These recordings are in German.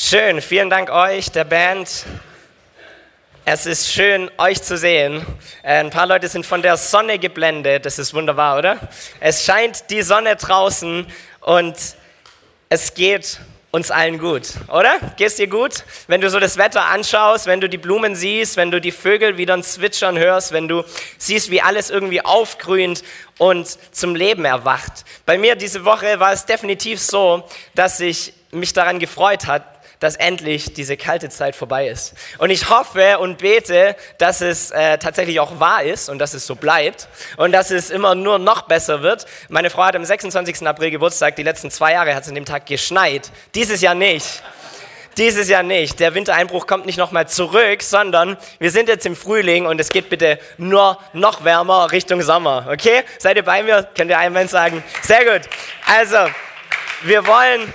Schön, vielen Dank euch, der Band. Es ist schön, euch zu sehen. Äh, ein paar Leute sind von der Sonne geblendet. Das ist wunderbar, oder? Es scheint die Sonne draußen und es geht uns allen gut, oder? Geht's dir gut? Wenn du so das Wetter anschaust, wenn du die Blumen siehst, wenn du die Vögel wieder zwitschern hörst, wenn du siehst, wie alles irgendwie aufgrünt und zum Leben erwacht. Bei mir diese Woche war es definitiv so, dass ich mich daran gefreut hat, dass endlich diese kalte Zeit vorbei ist. Und ich hoffe und bete, dass es äh, tatsächlich auch wahr ist und dass es so bleibt und dass es immer nur noch besser wird. Meine Frau hat am 26. April Geburtstag, die letzten zwei Jahre hat es an dem Tag geschneit. Dieses Jahr nicht. Dieses Jahr nicht. Der Wintereinbruch kommt nicht nochmal zurück, sondern wir sind jetzt im Frühling und es geht bitte nur noch wärmer Richtung Sommer. Okay? Seid ihr bei mir? Könnt ihr einmal sagen? Sehr gut. Also, wir wollen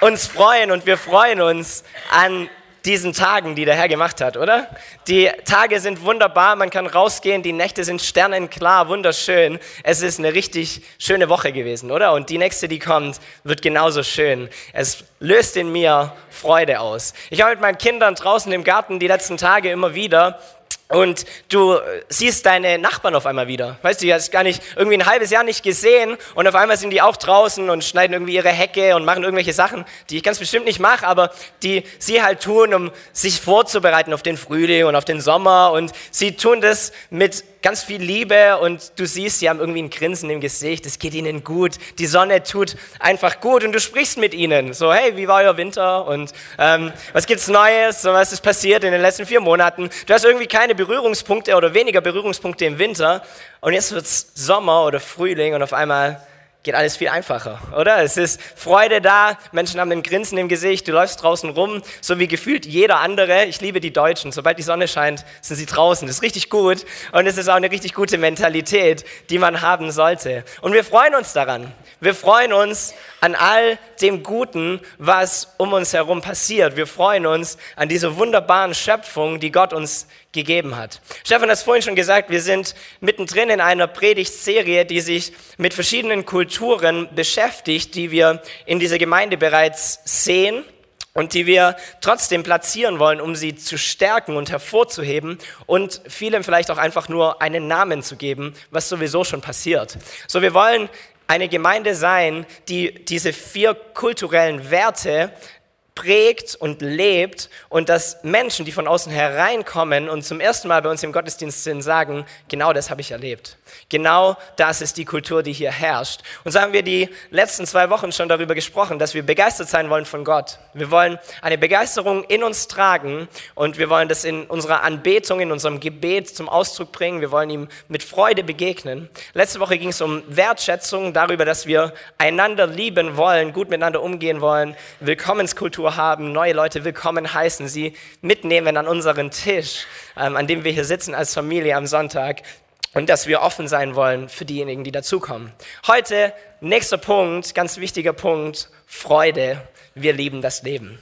uns freuen und wir freuen uns an diesen Tagen, die der Herr gemacht hat, oder? Die Tage sind wunderbar, man kann rausgehen, die Nächte sind sternenklar, wunderschön. Es ist eine richtig schöne Woche gewesen, oder? Und die nächste, die kommt, wird genauso schön. Es löst in mir Freude aus. Ich habe mit meinen Kindern draußen im Garten die letzten Tage immer wieder und du siehst deine Nachbarn auf einmal wieder. Weißt du, du hast gar nicht irgendwie ein halbes Jahr nicht gesehen und auf einmal sind die auch draußen und schneiden irgendwie ihre Hecke und machen irgendwelche Sachen, die ich ganz bestimmt nicht mache, aber die sie halt tun, um sich vorzubereiten auf den Frühling und auf den Sommer und sie tun das mit ganz viel Liebe und du siehst, sie haben irgendwie ein Grinsen im Gesicht, es geht ihnen gut, die Sonne tut einfach gut und du sprichst mit ihnen, so hey, wie war euer Winter? Und ähm, was gibt's Neues? Und was ist passiert in den letzten vier Monaten? Du hast irgendwie keine Berührungspunkte oder weniger Berührungspunkte im Winter. Und jetzt wird's Sommer oder Frühling und auf einmal geht alles viel einfacher, oder? Es ist Freude da, Menschen haben ein Grinsen im Gesicht, du läufst draußen rum, so wie gefühlt jeder andere. Ich liebe die Deutschen, sobald die Sonne scheint, sind sie draußen. Das ist richtig gut und es ist auch eine richtig gute Mentalität, die man haben sollte. Und wir freuen uns daran. Wir freuen uns an all dem Guten, was um uns herum passiert. Wir freuen uns an dieser wunderbaren Schöpfung, die Gott uns gegeben hat. Stefan hat es vorhin schon gesagt, wir sind mittendrin in einer Predigtserie, die sich mit verschiedenen Kulturen beschäftigt, die wir in dieser Gemeinde bereits sehen und die wir trotzdem platzieren wollen, um sie zu stärken und hervorzuheben und vielen vielleicht auch einfach nur einen Namen zu geben, was sowieso schon passiert. So, wir wollen eine Gemeinde sein, die diese vier kulturellen Werte prägt und lebt und dass Menschen, die von außen hereinkommen und zum ersten Mal bei uns im Gottesdienst sind, sagen, genau das habe ich erlebt. Genau das ist die Kultur, die hier herrscht. Und so haben wir die letzten zwei Wochen schon darüber gesprochen, dass wir begeistert sein wollen von Gott. Wir wollen eine Begeisterung in uns tragen und wir wollen das in unserer Anbetung, in unserem Gebet zum Ausdruck bringen. Wir wollen ihm mit Freude begegnen. Letzte Woche ging es um Wertschätzung, darüber, dass wir einander lieben wollen, gut miteinander umgehen wollen, Willkommenskultur Kultur haben, neue Leute willkommen heißen, sie mitnehmen an unseren Tisch, ähm, an dem wir hier sitzen als Familie am Sonntag und dass wir offen sein wollen für diejenigen, die dazukommen. Heute, nächster Punkt, ganz wichtiger Punkt, Freude. Wir lieben das Leben.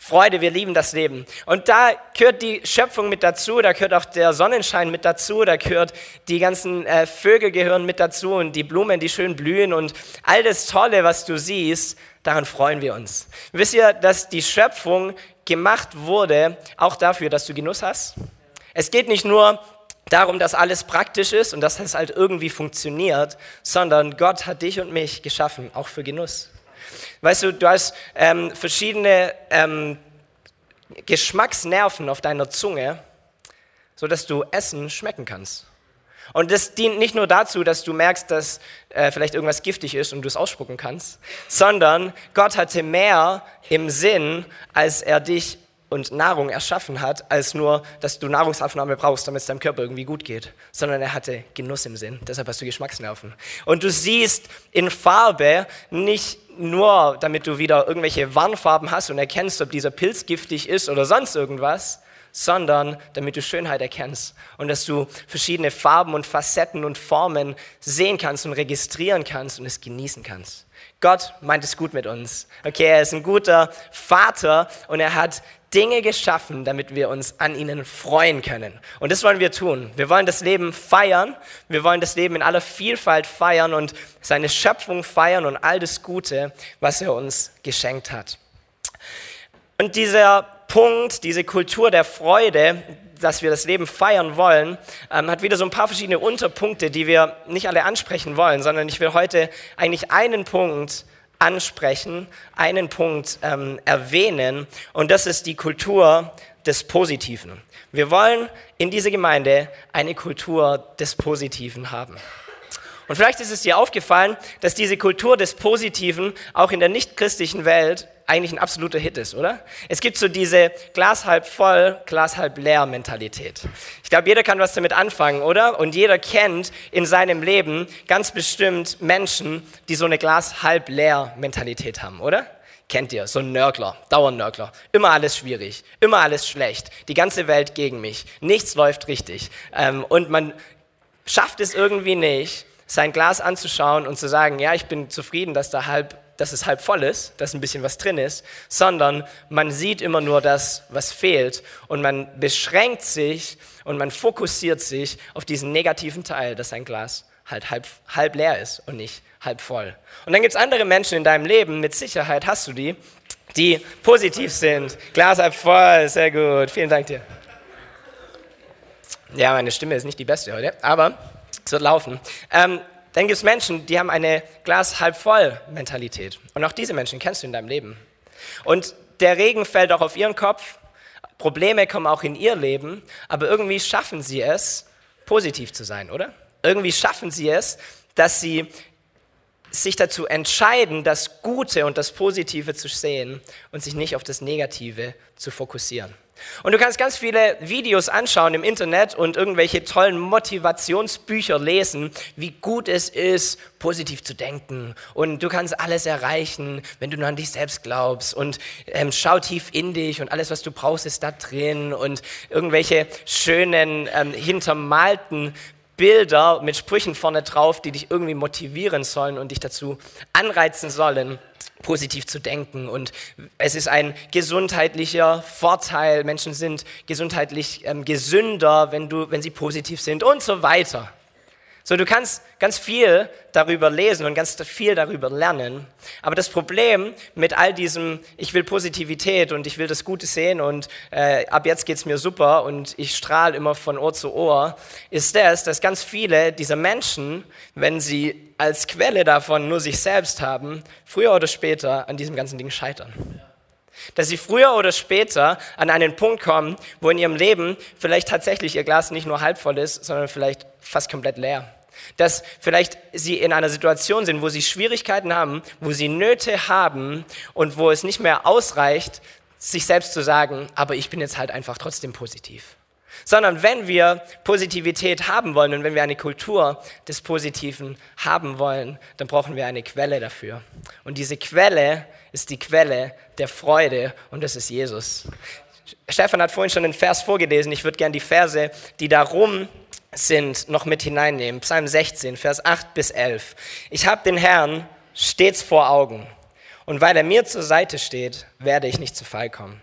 Freude, wir lieben das Leben. Und da gehört die Schöpfung mit dazu, da gehört auch der Sonnenschein mit dazu, da gehört die ganzen äh, Vögel gehören mit dazu und die Blumen, die schön blühen und all das Tolle, was du siehst, daran freuen wir uns. Wisst ihr, dass die Schöpfung gemacht wurde, auch dafür, dass du Genuss hast? Es geht nicht nur darum, dass alles praktisch ist und dass es halt irgendwie funktioniert, sondern Gott hat dich und mich geschaffen, auch für Genuss. Weißt du, du hast ähm, verschiedene ähm, Geschmacksnerven auf deiner Zunge, sodass du Essen schmecken kannst. Und das dient nicht nur dazu, dass du merkst, dass äh, vielleicht irgendwas giftig ist und du es ausspucken kannst, sondern Gott hatte mehr im Sinn, als er dich und Nahrung erschaffen hat, als nur, dass du Nahrungsaufnahme brauchst, damit es deinem Körper irgendwie gut geht, sondern er hatte Genuss im Sinn. Deshalb hast du Geschmacksnerven. Und du siehst in Farbe nicht nur, damit du wieder irgendwelche Warnfarben hast und erkennst, ob dieser Pilz giftig ist oder sonst irgendwas, sondern damit du Schönheit erkennst und dass du verschiedene Farben und Facetten und Formen sehen kannst und registrieren kannst und es genießen kannst. Gott meint es gut mit uns. Okay, er ist ein guter Vater und er hat Dinge geschaffen, damit wir uns an ihnen freuen können. Und das wollen wir tun. Wir wollen das Leben feiern. Wir wollen das Leben in aller Vielfalt feiern und seine Schöpfung feiern und all das Gute, was er uns geschenkt hat. Und dieser Punkt, diese Kultur der Freude, dass wir das Leben feiern wollen, ähm, hat wieder so ein paar verschiedene Unterpunkte, die wir nicht alle ansprechen wollen, sondern ich will heute eigentlich einen Punkt ansprechen, einen Punkt ähm, erwähnen und das ist die Kultur des Positiven. Wir wollen in dieser Gemeinde eine Kultur des Positiven haben. Und vielleicht ist es dir aufgefallen, dass diese Kultur des Positiven auch in der nichtchristlichen Welt eigentlich ein absoluter Hit ist, oder? Es gibt so diese Glas halb voll, Glas halb leer Mentalität. Ich glaube, jeder kann was damit anfangen, oder? Und jeder kennt in seinem Leben ganz bestimmt Menschen, die so eine Glas halb leer Mentalität haben, oder? Kennt ihr, so ein Nörgler, Dauernörgler. Immer alles schwierig, immer alles schlecht, die ganze Welt gegen mich, nichts läuft richtig. Ähm, und man schafft es irgendwie nicht, sein Glas anzuschauen und zu sagen, ja, ich bin zufrieden, dass da halb dass es halb voll ist, dass ein bisschen was drin ist, sondern man sieht immer nur das, was fehlt und man beschränkt sich und man fokussiert sich auf diesen negativen Teil, dass sein Glas halt halb, halb leer ist und nicht halb voll. Und dann gibt es andere Menschen in deinem Leben, mit Sicherheit hast du die, die positiv sind. Glas halb voll, sehr gut, vielen Dank dir. Ja, meine Stimme ist nicht die beste heute, aber es wird laufen. Ähm, dann gibt es Menschen, die haben eine Glas halb voll Mentalität. Und auch diese Menschen kennst du in deinem Leben. Und der Regen fällt auch auf ihren Kopf, Probleme kommen auch in ihr Leben, aber irgendwie schaffen sie es, positiv zu sein, oder? Irgendwie schaffen sie es, dass sie sich dazu entscheiden, das Gute und das Positive zu sehen und sich nicht auf das Negative zu fokussieren. Und du kannst ganz viele Videos anschauen im Internet und irgendwelche tollen Motivationsbücher lesen, wie gut es ist, positiv zu denken. Und du kannst alles erreichen, wenn du nur an dich selbst glaubst. Und ähm, schau tief in dich und alles, was du brauchst, ist da drin. Und irgendwelche schönen, ähm, hintermalten Bilder mit Sprüchen vorne drauf, die dich irgendwie motivieren sollen und dich dazu anreizen sollen positiv zu denken und es ist ein gesundheitlicher Vorteil. Menschen sind gesundheitlich ähm, gesünder, wenn, du, wenn sie positiv sind und so weiter. So, du kannst ganz viel darüber lesen und ganz viel darüber lernen. Aber das Problem mit all diesem, ich will Positivität und ich will das Gute sehen und äh, ab jetzt geht es mir super und ich strahle immer von Ohr zu Ohr, ist das, dass ganz viele dieser Menschen, wenn sie als Quelle davon nur sich selbst haben, früher oder später an diesem ganzen Ding scheitern. Dass sie früher oder später an einen Punkt kommen, wo in ihrem Leben vielleicht tatsächlich ihr Glas nicht nur halb voll ist, sondern vielleicht fast komplett leer. Dass vielleicht sie in einer Situation sind, wo sie Schwierigkeiten haben, wo sie Nöte haben und wo es nicht mehr ausreicht, sich selbst zu sagen, aber ich bin jetzt halt einfach trotzdem positiv. Sondern wenn wir Positivität haben wollen und wenn wir eine Kultur des Positiven haben wollen, dann brauchen wir eine Quelle dafür. Und diese Quelle ist die Quelle der Freude und das ist Jesus. Stefan hat vorhin schon den Vers vorgelesen. Ich würde gerne die Verse, die darum sind, noch mit hineinnehmen. Psalm 16, Vers 8 bis 11. Ich habe den Herrn stets vor Augen und weil er mir zur Seite steht, werde ich nicht zu Fall kommen.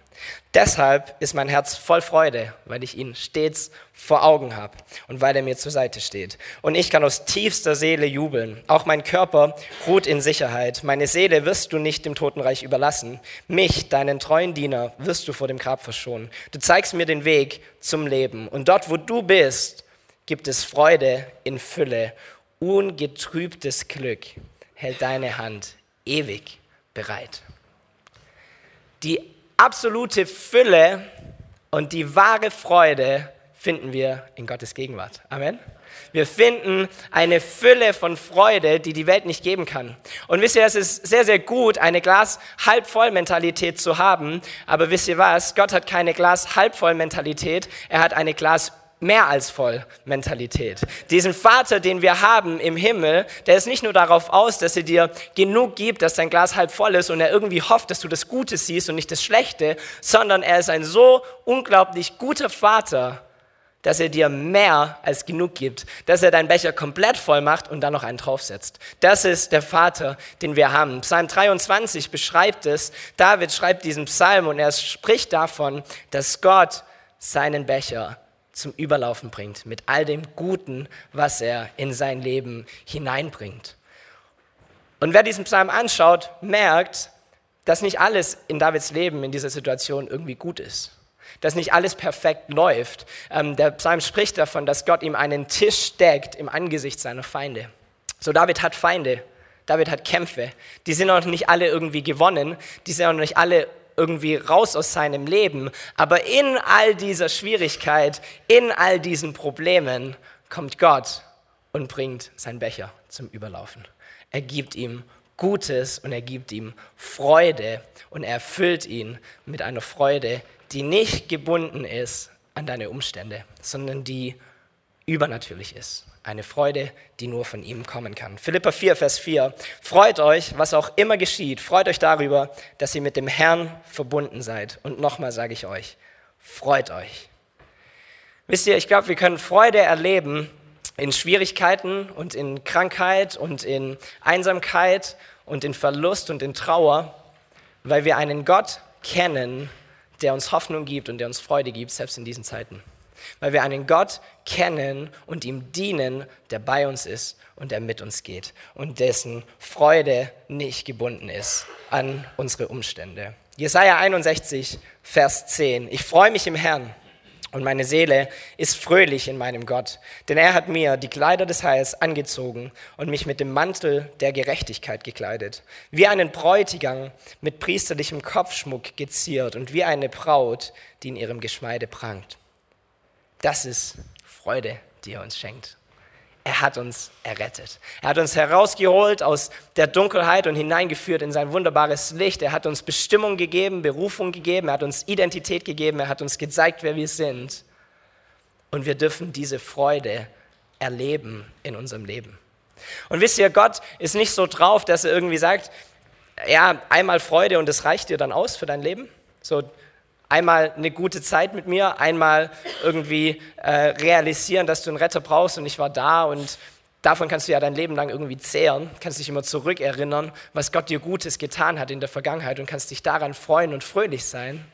Deshalb ist mein Herz voll Freude, weil ich ihn stets vor Augen habe und weil er mir zur Seite steht. Und ich kann aus tiefster Seele jubeln. Auch mein Körper ruht in Sicherheit. Meine Seele wirst du nicht dem Totenreich überlassen. Mich, deinen treuen Diener, wirst du vor dem Grab verschonen. Du zeigst mir den Weg zum Leben. Und dort, wo du bist, gibt es Freude in Fülle. Ungetrübtes Glück hält deine Hand ewig bereit. Die absolute Fülle und die wahre Freude finden wir in Gottes Gegenwart. Amen. Wir finden eine Fülle von Freude, die die Welt nicht geben kann. Und wisst ihr, es ist sehr, sehr gut, eine Glas halb voll Mentalität zu haben. Aber wisst ihr was? Gott hat keine Glas halb voll Mentalität. Er hat eine Glas mehr als voll Mentalität. Diesen Vater, den wir haben im Himmel, der ist nicht nur darauf aus, dass er dir genug gibt, dass dein Glas halb voll ist und er irgendwie hofft, dass du das Gute siehst und nicht das Schlechte, sondern er ist ein so unglaublich guter Vater, dass er dir mehr als genug gibt, dass er deinen Becher komplett voll macht und dann noch einen draufsetzt. Das ist der Vater, den wir haben. Psalm 23 beschreibt es. David schreibt diesen Psalm und er spricht davon, dass Gott seinen Becher zum Überlaufen bringt, mit all dem Guten, was er in sein Leben hineinbringt. Und wer diesen Psalm anschaut, merkt, dass nicht alles in Davids Leben in dieser Situation irgendwie gut ist. Dass nicht alles perfekt läuft. Ähm, der Psalm spricht davon, dass Gott ihm einen Tisch deckt im Angesicht seiner Feinde. So, David hat Feinde. David hat Kämpfe. Die sind noch nicht alle irgendwie gewonnen. Die sind noch nicht alle irgendwie raus aus seinem Leben. Aber in all dieser Schwierigkeit, in all diesen Problemen kommt Gott und bringt seinen Becher zum Überlaufen. Er gibt ihm Gutes und er gibt ihm Freude und er erfüllt ihn mit einer Freude, die nicht gebunden ist an deine Umstände, sondern die übernatürlich ist. Eine Freude, die nur von ihm kommen kann. Philippa 4, Vers 4. Freut euch, was auch immer geschieht. Freut euch darüber, dass ihr mit dem Herrn verbunden seid. Und nochmal sage ich euch, freut euch. Wisst ihr, ich glaube, wir können Freude erleben in Schwierigkeiten und in Krankheit und in Einsamkeit und in Verlust und in Trauer, weil wir einen Gott kennen, der uns Hoffnung gibt und der uns Freude gibt, selbst in diesen Zeiten weil wir einen Gott kennen und ihm dienen, der bei uns ist und der mit uns geht und dessen Freude nicht gebunden ist an unsere Umstände. Jesaja 61, Vers 10. Ich freue mich im Herrn und meine Seele ist fröhlich in meinem Gott, denn er hat mir die Kleider des Heils angezogen und mich mit dem Mantel der Gerechtigkeit gekleidet, wie einen Bräutigam mit priesterlichem Kopfschmuck geziert und wie eine Braut, die in ihrem Geschmeide prangt. Das ist Freude, die er uns schenkt. Er hat uns errettet. Er hat uns herausgeholt aus der Dunkelheit und hineingeführt in sein wunderbares Licht. Er hat uns Bestimmung gegeben, Berufung gegeben, er hat uns Identität gegeben, er hat uns gezeigt, wer wir sind. Und wir dürfen diese Freude erleben in unserem Leben. Und wisst ihr, Gott ist nicht so drauf, dass er irgendwie sagt, ja, einmal Freude und das reicht dir dann aus für dein Leben. So, einmal eine gute Zeit mit mir, einmal irgendwie äh, realisieren, dass du einen Retter brauchst und ich war da und davon kannst du ja dein Leben lang irgendwie zehren, kannst dich immer zurückerinnern, was Gott dir Gutes getan hat in der Vergangenheit und kannst dich daran freuen und fröhlich sein.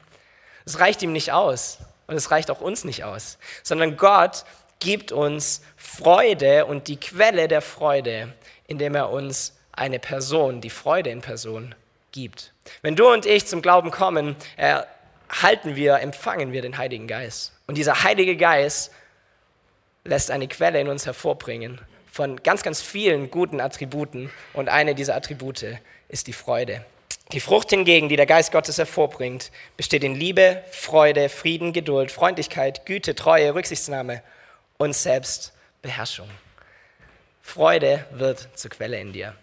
Es reicht ihm nicht aus und es reicht auch uns nicht aus, sondern Gott gibt uns Freude und die Quelle der Freude, indem er uns eine Person, die Freude in Person gibt. Wenn du und ich zum Glauben kommen, er halten wir, empfangen wir den Heiligen Geist. Und dieser Heilige Geist lässt eine Quelle in uns hervorbringen von ganz, ganz vielen guten Attributen. Und eine dieser Attribute ist die Freude. Die Frucht hingegen, die der Geist Gottes hervorbringt, besteht in Liebe, Freude, Frieden, Geduld, Freundlichkeit, Güte, Treue, Rücksichtsnahme und Selbstbeherrschung. Freude wird zur Quelle in dir.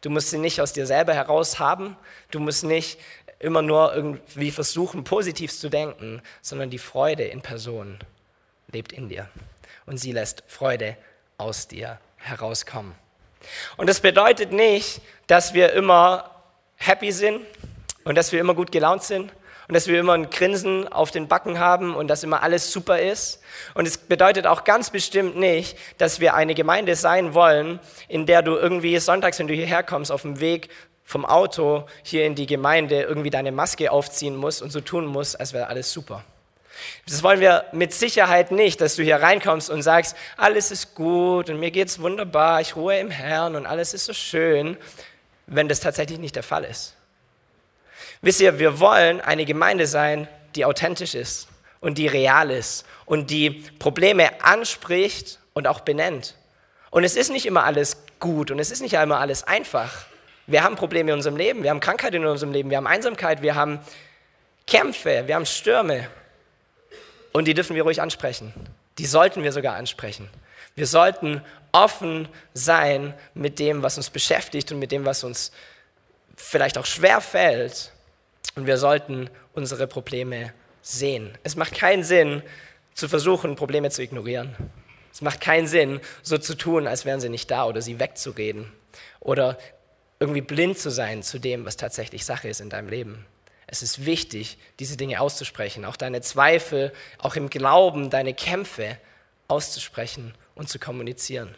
Du musst sie nicht aus dir selber heraus haben. Du musst nicht immer nur irgendwie versuchen, positiv zu denken, sondern die Freude in Person lebt in dir. Und sie lässt Freude aus dir herauskommen. Und das bedeutet nicht, dass wir immer happy sind und dass wir immer gut gelaunt sind und dass wir immer ein Grinsen auf den Backen haben und dass immer alles super ist. Und es bedeutet auch ganz bestimmt nicht, dass wir eine Gemeinde sein wollen, in der du irgendwie sonntags, wenn du hierher kommst, auf dem Weg vom Auto hier in die Gemeinde irgendwie deine Maske aufziehen musst und so tun musst, als wäre alles super. Das wollen wir mit Sicherheit nicht, dass du hier reinkommst und sagst, alles ist gut und mir geht's wunderbar, ich ruhe im Herrn und alles ist so schön, wenn das tatsächlich nicht der Fall ist. Wisst ihr, wir wollen eine Gemeinde sein, die authentisch ist und die real ist und die Probleme anspricht und auch benennt. Und es ist nicht immer alles gut und es ist nicht immer alles einfach. Wir haben Probleme in unserem Leben, wir haben Krankheit in unserem Leben, wir haben Einsamkeit, wir haben Kämpfe, wir haben Stürme. Und die dürfen wir ruhig ansprechen. Die sollten wir sogar ansprechen. Wir sollten offen sein mit dem, was uns beschäftigt und mit dem, was uns vielleicht auch schwer fällt. Und wir sollten unsere Probleme sehen. Es macht keinen Sinn, zu versuchen, Probleme zu ignorieren. Es macht keinen Sinn, so zu tun, als wären sie nicht da oder sie wegzureden oder irgendwie blind zu sein zu dem, was tatsächlich Sache ist in deinem Leben. Es ist wichtig, diese Dinge auszusprechen, auch deine Zweifel, auch im Glauben, deine Kämpfe auszusprechen und zu kommunizieren.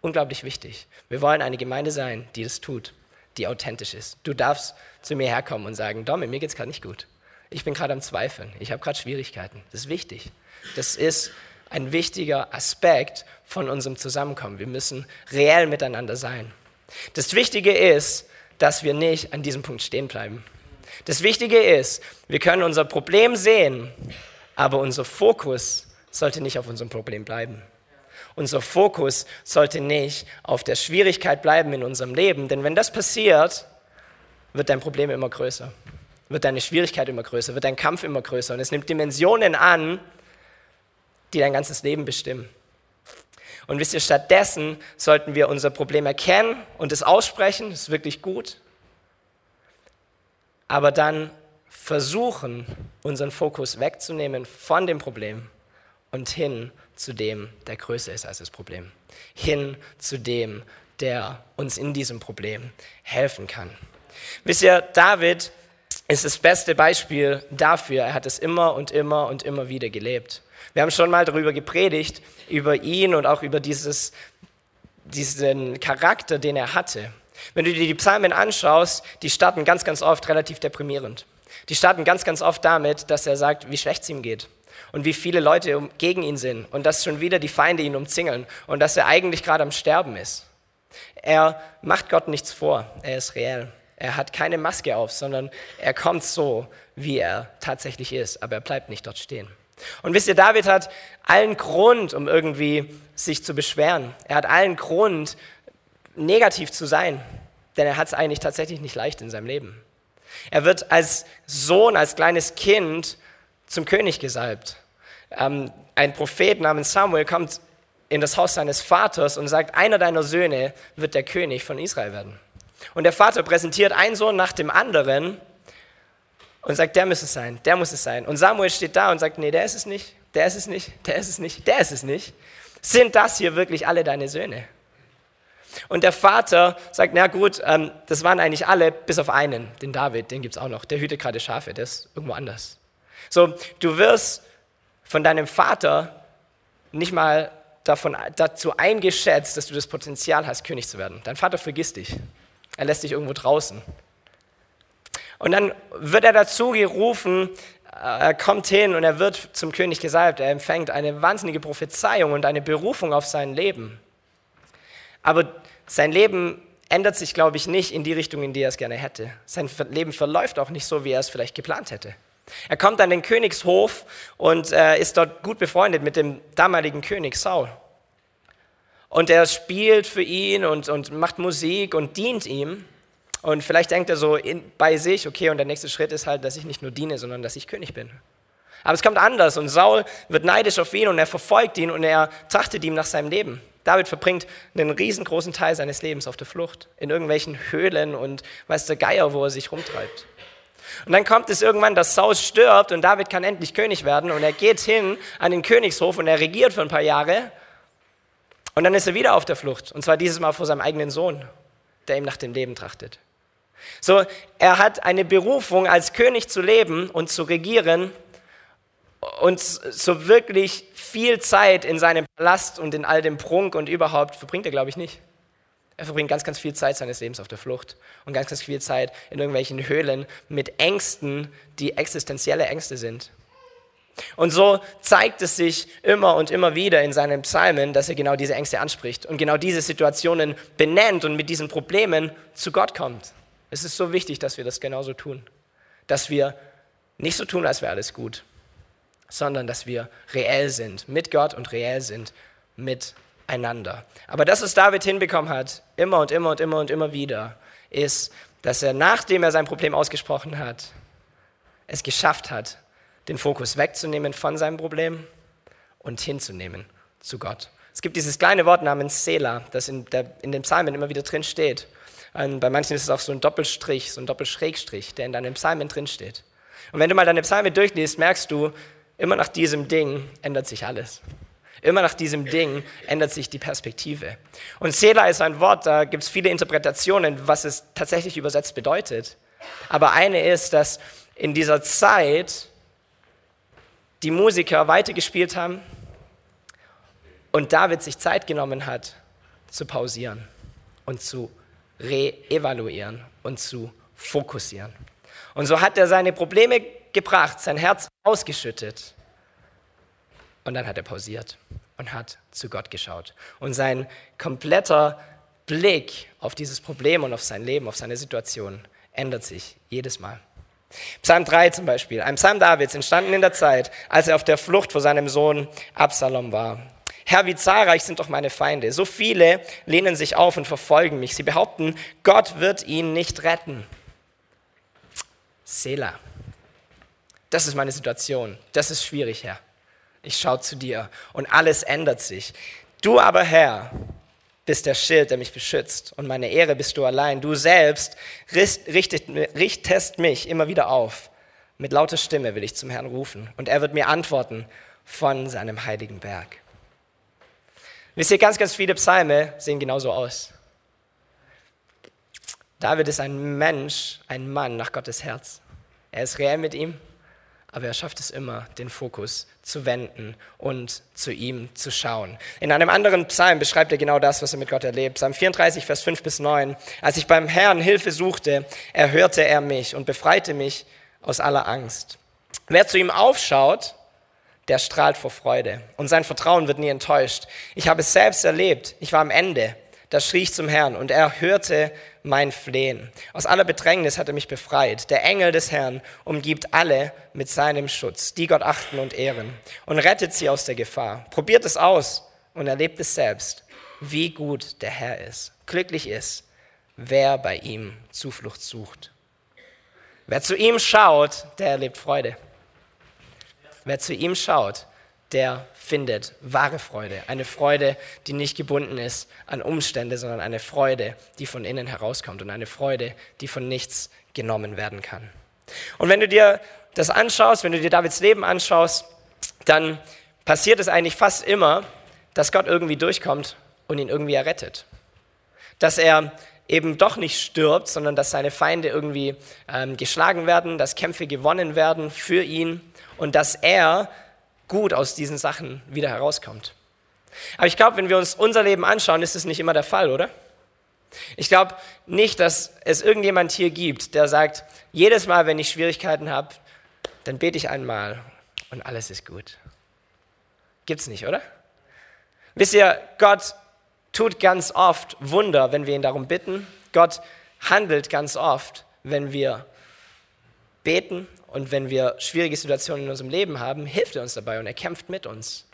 Unglaublich wichtig. Wir wollen eine Gemeinde sein, die das tut, die authentisch ist. Du darfst zu mir herkommen und sagen, Domme, mir geht es gerade nicht gut. Ich bin gerade am Zweifeln. Ich habe gerade Schwierigkeiten. Das ist wichtig. Das ist ein wichtiger Aspekt von unserem Zusammenkommen. Wir müssen reell miteinander sein. Das Wichtige ist, dass wir nicht an diesem Punkt stehen bleiben. Das Wichtige ist, wir können unser Problem sehen, aber unser Fokus sollte nicht auf unserem Problem bleiben. Unser Fokus sollte nicht auf der Schwierigkeit bleiben in unserem Leben, denn wenn das passiert, wird dein Problem immer größer, wird deine Schwierigkeit immer größer, wird dein Kampf immer größer und es nimmt Dimensionen an, die dein ganzes Leben bestimmen. Und wisst ihr, stattdessen sollten wir unser Problem erkennen und es aussprechen, das ist wirklich gut, aber dann versuchen, unseren Fokus wegzunehmen von dem Problem und hin zu dem, der größer ist als das Problem. Hin zu dem, der uns in diesem Problem helfen kann. Wisst ihr, David ist das beste Beispiel dafür. Er hat es immer und immer und immer wieder gelebt. Wir haben schon mal darüber gepredigt, über ihn und auch über dieses, diesen Charakter, den er hatte. Wenn du dir die Psalmen anschaust, die starten ganz, ganz oft relativ deprimierend. Die starten ganz, ganz oft damit, dass er sagt, wie schlecht es ihm geht und wie viele Leute gegen ihn sind und dass schon wieder die Feinde ihn umzingeln und dass er eigentlich gerade am Sterben ist. Er macht Gott nichts vor, er ist reell. Er hat keine Maske auf, sondern er kommt so, wie er tatsächlich ist, aber er bleibt nicht dort stehen. Und wisst ihr, David hat allen Grund, um irgendwie sich zu beschweren. Er hat allen Grund, negativ zu sein, denn er hat es eigentlich tatsächlich nicht leicht in seinem Leben. Er wird als Sohn, als kleines Kind zum König gesalbt. Ähm, ein Prophet namens Samuel kommt in das Haus seines Vaters und sagt, einer deiner Söhne wird der König von Israel werden. Und der Vater präsentiert einen Sohn nach dem anderen und sagt, der muss es sein, der muss es sein. Und Samuel steht da und sagt, nee, der ist es nicht, der ist es nicht, der ist es nicht, der ist es nicht. Sind das hier wirklich alle deine Söhne? Und der Vater sagt, na gut, ähm, das waren eigentlich alle, bis auf einen, den David, den gibt es auch noch, der hütet gerade Schafe, der ist irgendwo anders. So, du wirst von deinem Vater nicht mal davon, dazu eingeschätzt, dass du das Potenzial hast, König zu werden. Dein Vater vergisst dich. Er lässt dich irgendwo draußen. Und dann wird er dazu gerufen, äh, er kommt hin und er wird zum König gesalbt. Er empfängt eine wahnsinnige Prophezeiung und eine Berufung auf sein Leben. Aber sein Leben ändert sich, glaube ich, nicht in die Richtung, in die er es gerne hätte. Sein Leben verläuft auch nicht so, wie er es vielleicht geplant hätte. Er kommt an den Königshof und äh, ist dort gut befreundet mit dem damaligen König Saul. Und er spielt für ihn und, und macht Musik und dient ihm. Und vielleicht denkt er so in, bei sich, okay, und der nächste Schritt ist halt, dass ich nicht nur diene, sondern dass ich König bin. Aber es kommt anders und Saul wird neidisch auf ihn und er verfolgt ihn und er trachtet ihm nach seinem Leben. David verbringt einen riesengroßen Teil seines Lebens auf der Flucht, in irgendwelchen Höhlen und weiß der Geier, wo er sich rumtreibt. Und dann kommt es irgendwann, dass Saul stirbt und David kann endlich König werden und er geht hin an den Königshof und er regiert für ein paar Jahre und dann ist er wieder auf der Flucht und zwar dieses Mal vor seinem eigenen Sohn, der ihm nach dem Leben trachtet. So, er hat eine Berufung als König zu leben und zu regieren und so wirklich viel Zeit in seinem Palast und in all dem Prunk und überhaupt verbringt er, glaube ich, nicht. Er verbringt ganz, ganz viel Zeit seines Lebens auf der Flucht und ganz, ganz viel Zeit in irgendwelchen Höhlen mit Ängsten, die existenzielle Ängste sind. Und so zeigt es sich immer und immer wieder in seinen Psalmen, dass er genau diese Ängste anspricht und genau diese Situationen benennt und mit diesen Problemen zu Gott kommt. Es ist so wichtig, dass wir das genauso tun. Dass wir nicht so tun, als wäre alles gut, sondern dass wir reell sind mit Gott und reell sind miteinander. Aber das, was David hinbekommen hat, immer und immer und immer und immer wieder, ist, dass er, nachdem er sein Problem ausgesprochen hat, es geschafft hat, den Fokus wegzunehmen von seinem Problem und hinzunehmen zu Gott. Es gibt dieses kleine Wort namens Sela, das in, der, in den Psalmen immer wieder drin steht. Und bei manchen ist es auch so ein Doppelstrich, so ein Doppelschrägstrich, der in deinen Psalmen drin steht. Und wenn du mal deine Psalmen durchliest, merkst du, Immer nach diesem Ding ändert sich alles. Immer nach diesem Ding ändert sich die Perspektive. Und Sela ist ein Wort, da gibt es viele Interpretationen, was es tatsächlich übersetzt bedeutet. Aber eine ist, dass in dieser Zeit die Musiker weitergespielt haben und David sich Zeit genommen hat, zu pausieren und zu reevaluieren und zu fokussieren. Und so hat er seine Probleme gebracht, sein Herz ausgeschüttet. Und dann hat er pausiert und hat zu Gott geschaut. Und sein kompletter Blick auf dieses Problem und auf sein Leben, auf seine Situation ändert sich jedes Mal. Psalm 3 zum Beispiel, ein Psalm Davids, entstanden in der Zeit, als er auf der Flucht vor seinem Sohn Absalom war. Herr, wie zahlreich sind doch meine Feinde. So viele lehnen sich auf und verfolgen mich. Sie behaupten, Gott wird ihn nicht retten. Selah. Das ist meine Situation. Das ist schwierig, Herr. Ich schaue zu dir und alles ändert sich. Du aber, Herr, bist der Schild, der mich beschützt und meine Ehre bist du allein. Du selbst richtest mich immer wieder auf. Mit lauter Stimme will ich zum Herrn rufen und er wird mir antworten von seinem heiligen Berg. Wisst ihr, ganz, ganz viele Psalme sehen genauso aus. David ist ein Mensch, ein Mann nach Gottes Herz. Er ist reell mit ihm, aber er schafft es immer, den Fokus zu wenden und zu ihm zu schauen. In einem anderen Psalm beschreibt er genau das, was er mit Gott erlebt. Psalm 34, Vers 5 bis 9. Als ich beim Herrn Hilfe suchte, erhörte er mich und befreite mich aus aller Angst. Wer zu ihm aufschaut, der strahlt vor Freude und sein Vertrauen wird nie enttäuscht. Ich habe es selbst erlebt. Ich war am Ende. Da schrie ich zum Herrn und er hörte mein Flehen. Aus aller Bedrängnis hat er mich befreit. Der Engel des Herrn umgibt alle mit seinem Schutz, die Gott achten und ehren und rettet sie aus der Gefahr. Probiert es aus und erlebt es selbst, wie gut der Herr ist. Glücklich ist, wer bei ihm Zuflucht sucht. Wer zu ihm schaut, der erlebt Freude. Wer zu ihm schaut, der findet wahre Freude. Eine Freude, die nicht gebunden ist an Umstände, sondern eine Freude, die von innen herauskommt und eine Freude, die von nichts genommen werden kann. Und wenn du dir das anschaust, wenn du dir Davids Leben anschaust, dann passiert es eigentlich fast immer, dass Gott irgendwie durchkommt und ihn irgendwie errettet. Dass er eben doch nicht stirbt, sondern dass seine Feinde irgendwie ähm, geschlagen werden, dass Kämpfe gewonnen werden für ihn und dass er gut aus diesen Sachen wieder herauskommt. Aber ich glaube, wenn wir uns unser Leben anschauen, ist es nicht immer der Fall, oder? Ich glaube nicht, dass es irgendjemand hier gibt, der sagt, jedes Mal, wenn ich Schwierigkeiten habe, dann bete ich einmal und alles ist gut. Gibt's nicht, oder? Wisst ihr, Gott tut ganz oft Wunder, wenn wir ihn darum bitten. Gott handelt ganz oft, wenn wir beten und wenn wir schwierige Situationen in unserem Leben haben, hilft er uns dabei und er kämpft mit uns.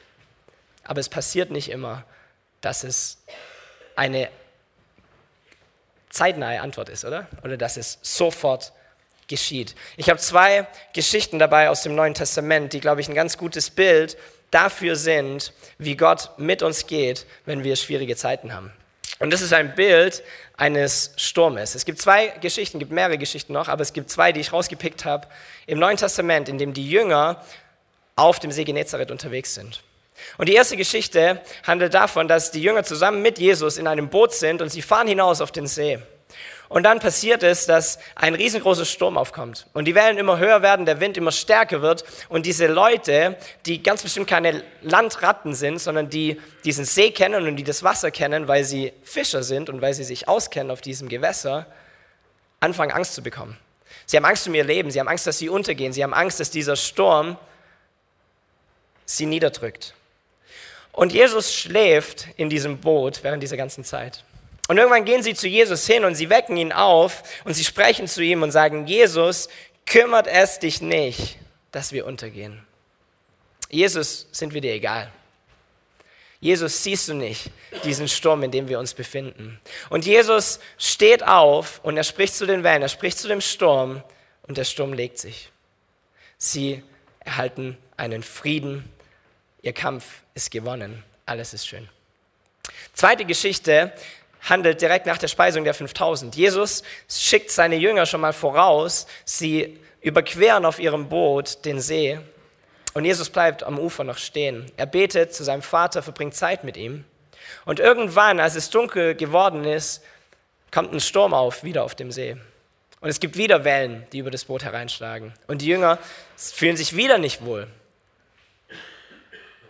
Aber es passiert nicht immer, dass es eine zeitnahe Antwort ist, oder? Oder dass es sofort geschieht. Ich habe zwei Geschichten dabei aus dem Neuen Testament, die, glaube ich, ein ganz gutes Bild dafür sind, wie Gott mit uns geht, wenn wir schwierige Zeiten haben. Und das ist ein Bild eines Sturmes. Es gibt zwei Geschichten, gibt mehrere Geschichten noch, aber es gibt zwei, die ich rausgepickt habe im Neuen Testament, in dem die Jünger auf dem See Genezareth unterwegs sind. Und die erste Geschichte handelt davon, dass die Jünger zusammen mit Jesus in einem Boot sind und sie fahren hinaus auf den See. Und dann passiert es, dass ein riesengroßer Sturm aufkommt und die Wellen immer höher werden, der Wind immer stärker wird und diese Leute, die ganz bestimmt keine Landratten sind, sondern die diesen See kennen und die das Wasser kennen, weil sie Fischer sind und weil sie sich auskennen auf diesem Gewässer, anfangen Angst zu bekommen. Sie haben Angst um ihr Leben, sie haben Angst, dass sie untergehen, sie haben Angst, dass dieser Sturm sie niederdrückt. Und Jesus schläft in diesem Boot während dieser ganzen Zeit. Und irgendwann gehen sie zu Jesus hin und sie wecken ihn auf und sie sprechen zu ihm und sagen, Jesus, kümmert es dich nicht, dass wir untergehen. Jesus, sind wir dir egal. Jesus, siehst du nicht diesen Sturm, in dem wir uns befinden. Und Jesus steht auf und er spricht zu den Wellen, er spricht zu dem Sturm und der Sturm legt sich. Sie erhalten einen Frieden, ihr Kampf ist gewonnen, alles ist schön. Zweite Geschichte handelt direkt nach der Speisung der 5000. Jesus schickt seine Jünger schon mal voraus, sie überqueren auf ihrem Boot den See und Jesus bleibt am Ufer noch stehen. Er betet zu seinem Vater, verbringt Zeit mit ihm und irgendwann, als es dunkel geworden ist, kommt ein Sturm auf, wieder auf dem See. Und es gibt wieder Wellen, die über das Boot hereinschlagen. Und die Jünger fühlen sich wieder nicht wohl.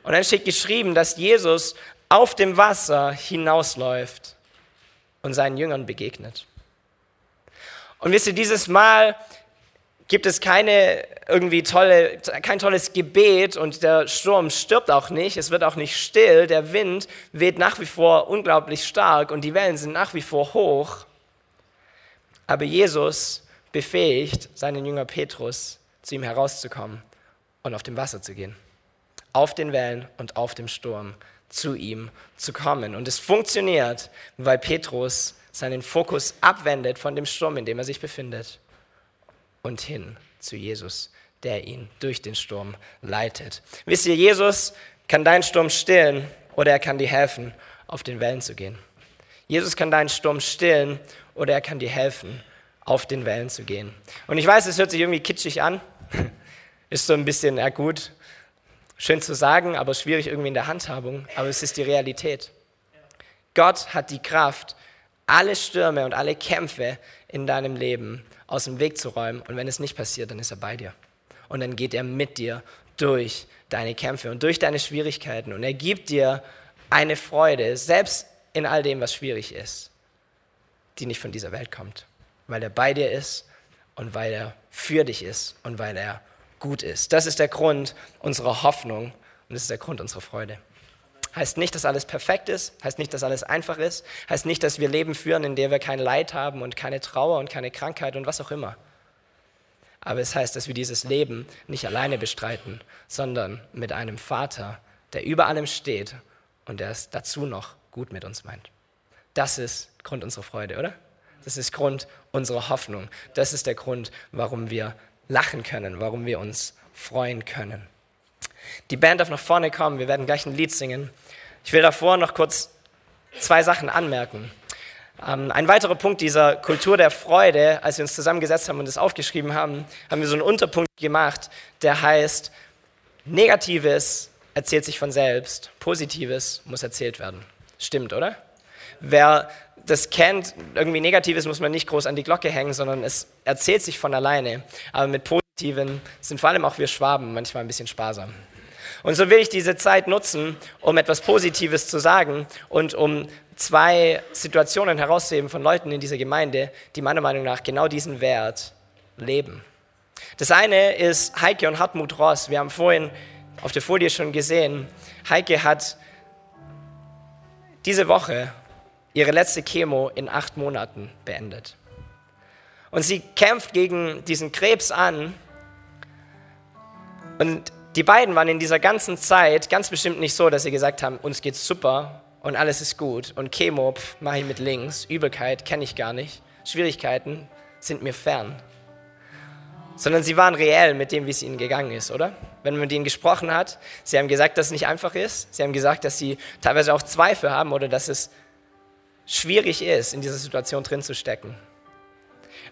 Und dann steht geschrieben, dass Jesus auf dem Wasser hinausläuft und seinen Jüngern begegnet. Und wisst ihr, dieses Mal gibt es keine irgendwie tolle, kein tolles Gebet und der Sturm stirbt auch nicht, es wird auch nicht still, der Wind weht nach wie vor unglaublich stark und die Wellen sind nach wie vor hoch. Aber Jesus befähigt seinen Jünger Petrus, zu ihm herauszukommen und auf dem Wasser zu gehen. Auf den Wellen und auf dem Sturm zu ihm zu kommen. Und es funktioniert, weil Petrus seinen Fokus abwendet von dem Sturm, in dem er sich befindet, und hin zu Jesus, der ihn durch den Sturm leitet. Wisst ihr, Jesus kann deinen Sturm stillen oder er kann dir helfen, auf den Wellen zu gehen. Jesus kann deinen Sturm stillen oder er kann dir helfen, auf den Wellen zu gehen. Und ich weiß, es hört sich irgendwie kitschig an, ist so ein bisschen, ja gut, schön zu sagen, aber schwierig irgendwie in der Handhabung, aber es ist die Realität. Gott hat die Kraft, alle Stürme und alle Kämpfe in deinem Leben aus dem Weg zu räumen. Und wenn es nicht passiert, dann ist er bei dir. Und dann geht er mit dir durch deine Kämpfe und durch deine Schwierigkeiten. Und er gibt dir eine Freude, selbst in all dem, was schwierig ist, die nicht von dieser Welt kommt. Weil er bei dir ist und weil er für dich ist und weil er gut ist. Das ist der Grund unserer Hoffnung und das ist der Grund unserer Freude. Heißt nicht, dass alles perfekt ist, heißt nicht, dass alles einfach ist, heißt nicht, dass wir Leben führen, in dem wir kein Leid haben und keine Trauer und keine Krankheit und was auch immer. Aber es heißt, dass wir dieses Leben nicht alleine bestreiten, sondern mit einem Vater, der über allem steht und der es dazu noch gut mit uns meint. Das ist Grund unserer Freude, oder? Das ist Grund unserer Hoffnung. Das ist der Grund, warum wir lachen können, warum wir uns freuen können. Die Band darf nach vorne kommen, wir werden gleich ein Lied singen. Ich will davor noch kurz zwei Sachen anmerken. Ähm, ein weiterer Punkt dieser Kultur der Freude, als wir uns zusammengesetzt haben und das aufgeschrieben haben, haben wir so einen Unterpunkt gemacht, der heißt, Negatives erzählt sich von selbst, Positives muss erzählt werden. Stimmt, oder? Wer das kennt, irgendwie Negatives muss man nicht groß an die Glocke hängen, sondern es erzählt sich von alleine. Aber mit Positiven sind vor allem auch wir Schwaben manchmal ein bisschen sparsam. Und so will ich diese Zeit nutzen, um etwas Positives zu sagen und um zwei Situationen herauszuheben von Leuten in dieser Gemeinde, die meiner Meinung nach genau diesen Wert leben. Das eine ist Heike und Hartmut Ross. Wir haben vorhin auf der Folie schon gesehen, Heike hat diese Woche ihre letzte Chemo in acht Monaten beendet. Und sie kämpft gegen diesen Krebs an. Und die beiden waren in dieser ganzen Zeit ganz bestimmt nicht so, dass sie gesagt haben, uns geht's super und alles ist gut. Und Chemo mache ich mit links, Übelkeit kenne ich gar nicht, Schwierigkeiten sind mir fern. Sondern sie waren reell mit dem, wie es ihnen gegangen ist, oder? Wenn man mit ihnen gesprochen hat, sie haben gesagt, dass es nicht einfach ist. Sie haben gesagt, dass sie teilweise auch Zweifel haben oder dass es schwierig ist, in dieser Situation drin zu stecken.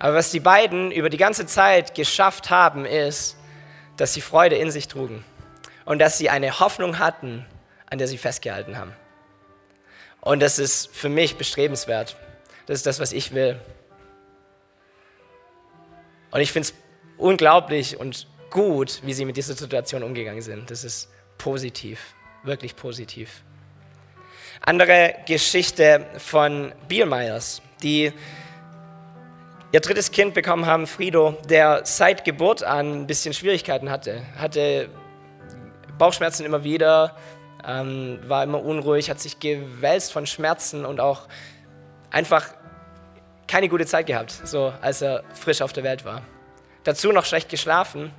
Aber was die beiden über die ganze Zeit geschafft haben, ist, dass sie Freude in sich trugen und dass sie eine Hoffnung hatten, an der sie festgehalten haben. Und das ist für mich bestrebenswert. Das ist das, was ich will. Und ich finde es unglaublich und gut, wie sie mit dieser Situation umgegangen sind. Das ist positiv, wirklich positiv. Andere Geschichte von Bielmeyers, die ihr drittes Kind bekommen haben, Frido, der seit Geburt an ein bisschen Schwierigkeiten hatte. Hatte Bauchschmerzen immer wieder, ähm, war immer unruhig, hat sich gewälzt von Schmerzen und auch einfach keine gute Zeit gehabt, so als er frisch auf der Welt war. Dazu noch schlecht geschlafen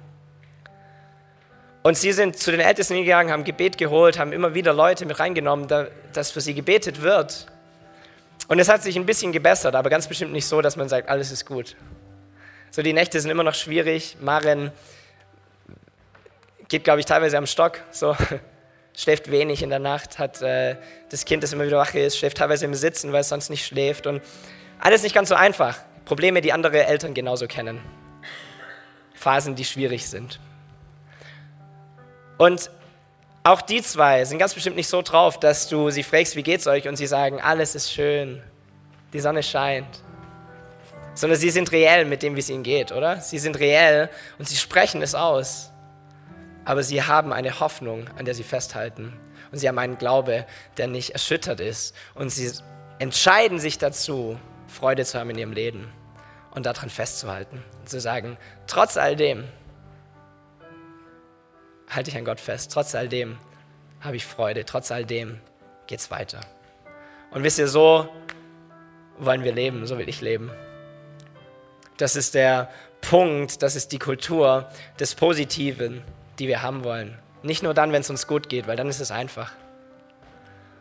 und sie sind zu den Ältesten gegangen, haben Gebet geholt, haben immer wieder Leute mit reingenommen, dass für sie gebetet wird. Und es hat sich ein bisschen gebessert, aber ganz bestimmt nicht so, dass man sagt, alles ist gut. So, die Nächte sind immer noch schwierig. Maren geht, glaube ich, teilweise am Stock, so schläft wenig in der Nacht, hat äh, das Kind, das immer wieder wach ist, schläft teilweise im Sitzen, weil es sonst nicht schläft. Und alles nicht ganz so einfach. Probleme, die andere Eltern genauso kennen. Phasen, die schwierig sind. Und auch die zwei sind ganz bestimmt nicht so drauf, dass du sie fragst, wie geht's euch? Und sie sagen, alles ist schön, die Sonne scheint. Sondern sie sind reell mit dem, wie es ihnen geht, oder? Sie sind reell und sie sprechen es aus. Aber sie haben eine Hoffnung, an der sie festhalten. Und sie haben einen Glaube, der nicht erschüttert ist. Und sie entscheiden sich dazu, Freude zu haben in ihrem Leben und daran festzuhalten. Und zu sagen, trotz all dem, halte ich an Gott fest. Trotz all dem habe ich Freude. Trotz all dem geht es weiter. Und wisst ihr, so wollen wir leben, so will ich leben. Das ist der Punkt, das ist die Kultur des Positiven, die wir haben wollen. Nicht nur dann, wenn es uns gut geht, weil dann ist es einfach,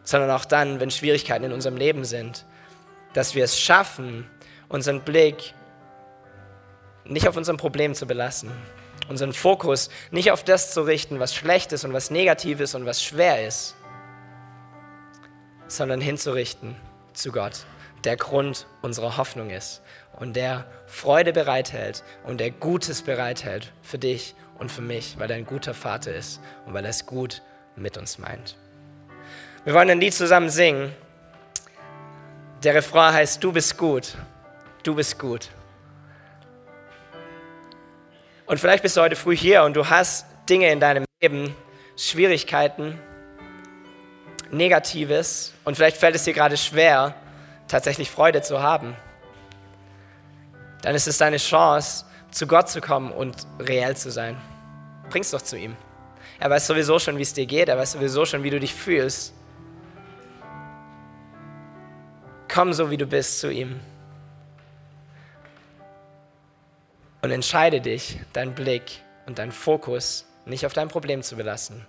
sondern auch dann, wenn Schwierigkeiten in unserem Leben sind, dass wir es schaffen, unseren Blick nicht auf unserem Problem zu belassen, unseren Fokus nicht auf das zu richten, was schlecht ist und was negativ ist und was schwer ist, sondern hinzurichten zu Gott, der Grund unserer Hoffnung ist und der Freude bereithält und der Gutes bereithält für dich und für mich, weil er ein guter Vater ist und weil er es gut mit uns meint. Wir wollen ein Lied zusammen singen. Der Refrain heißt, du bist gut, du bist gut. Und vielleicht bist du heute früh hier und du hast Dinge in deinem Leben, Schwierigkeiten, Negatives und vielleicht fällt es dir gerade schwer, tatsächlich Freude zu haben. Dann ist es deine Chance, zu Gott zu kommen und reell zu sein. Bring's doch zu ihm. Er weiß sowieso schon, wie es dir geht, er weiß sowieso schon, wie du dich fühlst. Komm so, wie du bist, zu ihm. Und entscheide dich, deinen Blick und deinen Fokus nicht auf dein Problem zu belassen,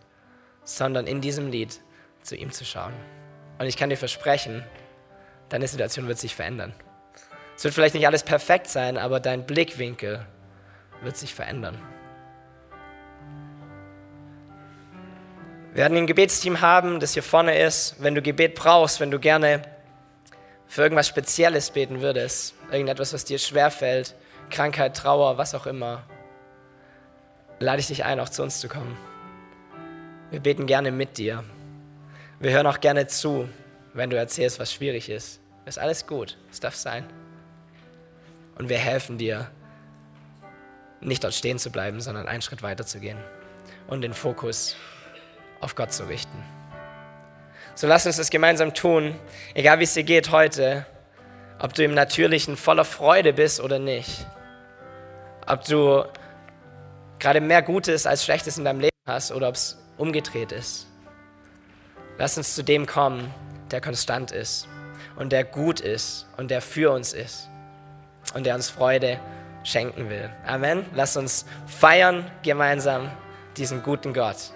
sondern in diesem Lied zu ihm zu schauen. Und ich kann dir versprechen, deine Situation wird sich verändern. Es wird vielleicht nicht alles perfekt sein, aber dein Blickwinkel wird sich verändern. Wir werden ein Gebetsteam haben, das hier vorne ist. Wenn du Gebet brauchst, wenn du gerne für irgendwas Spezielles beten würdest, irgendetwas, was dir schwerfällt, Krankheit, Trauer, was auch immer, lade ich dich ein, auch zu uns zu kommen. Wir beten gerne mit dir. Wir hören auch gerne zu, wenn du erzählst, was schwierig ist. Ist alles gut, es darf sein. Und wir helfen dir, nicht dort stehen zu bleiben, sondern einen Schritt weiter zu gehen und den Fokus auf Gott zu richten. So lass uns das gemeinsam tun, egal wie es dir geht heute, ob du im Natürlichen voller Freude bist oder nicht ob du gerade mehr Gutes als Schlechtes in deinem Leben hast oder ob es umgedreht ist. Lass uns zu dem kommen, der konstant ist und der gut ist und der für uns ist und der uns Freude schenken will. Amen. Lass uns feiern gemeinsam diesen guten Gott.